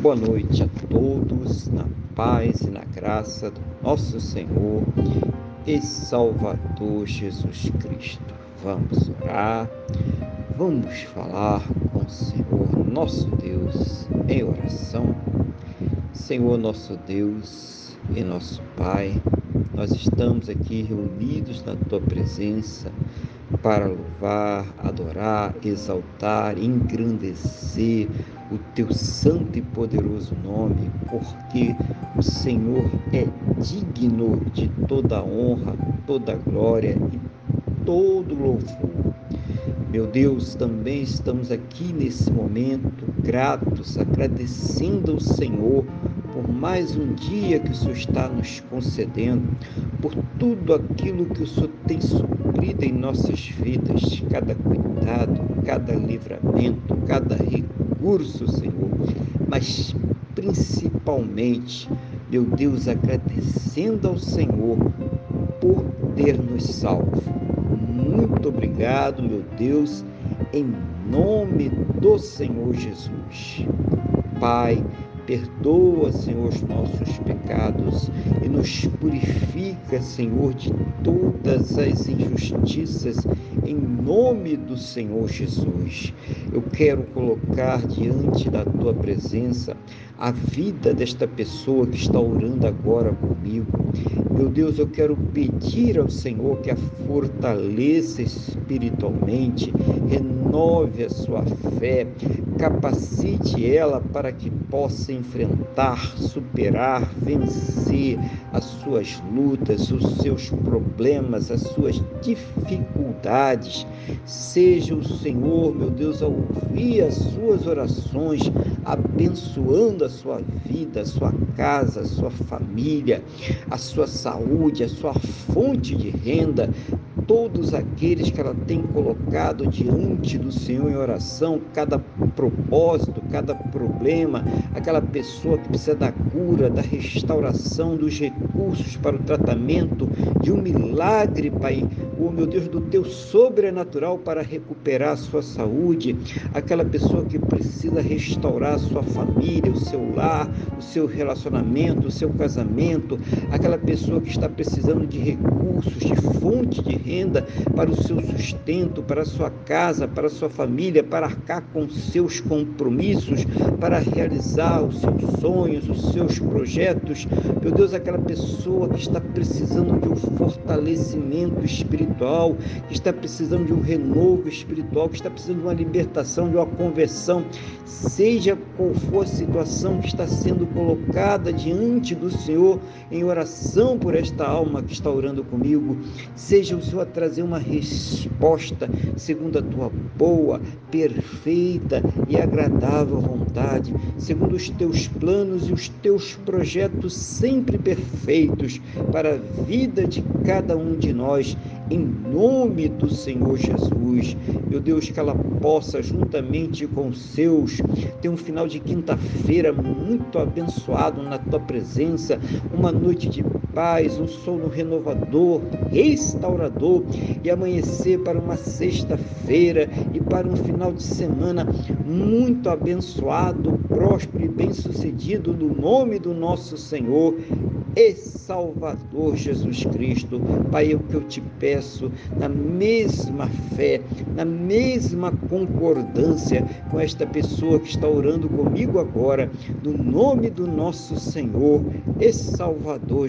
Boa noite a todos, na paz e na graça do nosso Senhor e Salvador Jesus Cristo. Vamos orar, vamos falar com o Senhor nosso Deus em oração. Senhor nosso Deus e nosso Pai, nós estamos aqui reunidos na tua presença para louvar, adorar, exaltar, engrandecer o teu santo e poderoso nome, porque o Senhor é digno de toda honra, toda glória e todo louvor. Meu Deus, também estamos aqui nesse momento gratos, agradecendo ao Senhor mais um dia que o Senhor está nos concedendo, por tudo aquilo que o Senhor tem suprido em nossas vidas, cada cuidado, cada livramento, cada recurso, Senhor, mas principalmente, meu Deus, agradecendo ao Senhor por ter nos salvo. Muito obrigado, meu Deus, em nome do Senhor Jesus. Pai, Perdoa, Senhor, os nossos pecados e nos purifica, Senhor, de todas as injustiças, em nome do Senhor Jesus. Eu quero colocar diante da tua presença a vida desta pessoa que está orando agora comigo. Meu Deus, eu quero pedir ao Senhor que a fortaleça espiritualmente, renove a sua fé, capacite ela para que possa enfrentar, superar, vencer as suas lutas, os seus problemas, as suas dificuldades. Seja o Senhor, meu Deus, a ouvir as suas orações, abençoando a sua vida, a sua casa, a sua família, a sua saúde, a sua fonte de renda, todos aqueles que ela tem colocado diante do Senhor em oração, cada propósito, cada problema, aquela pessoa que precisa da cura, da restauração dos recursos para o tratamento, de um milagre, Pai, oh meu Deus, do teu sobrenatural para recuperar a sua saúde, aquela pessoa que precisa restaurar a sua família, o seu lar, o seu relacionamento, o seu casamento, aquela pessoa que está precisando de recursos, de fonte de renda para o seu sustento, para a sua casa, para a sua família, para arcar com seus compromissos, para realizar os seus sonhos, os seus projetos. Meu Deus, aquela pessoa que está precisando de um fortalecimento espiritual, que está precisando de um renovo espiritual, que está precisando de uma libertação, de uma conversão, seja qual for a situação que está sendo colocada diante do Senhor em oração por esta alma que está orando comigo, seja o Senhor a trazer uma resposta segundo a tua boa, perfeita e agradável vontade, segundo os teus planos e os teus projetos sempre perfeitos para a vida de cada um de nós, em nome do Senhor Jesus. Meu Deus, que ela possa, juntamente com os seus, ter um final de quinta-feira muito abençoado na tua presença, uma noite de paz, um sono renovador, restaurador e amanhecer para uma sexta-feira e para um final de semana muito abençoado, próspero e bem-sucedido no nome do nosso Senhor e Salvador Jesus Cristo. Pai, é o que eu te peço, na mesma fé, na mesma concordância com esta pessoa que está orando comigo agora, no nome do nosso Senhor e Salvador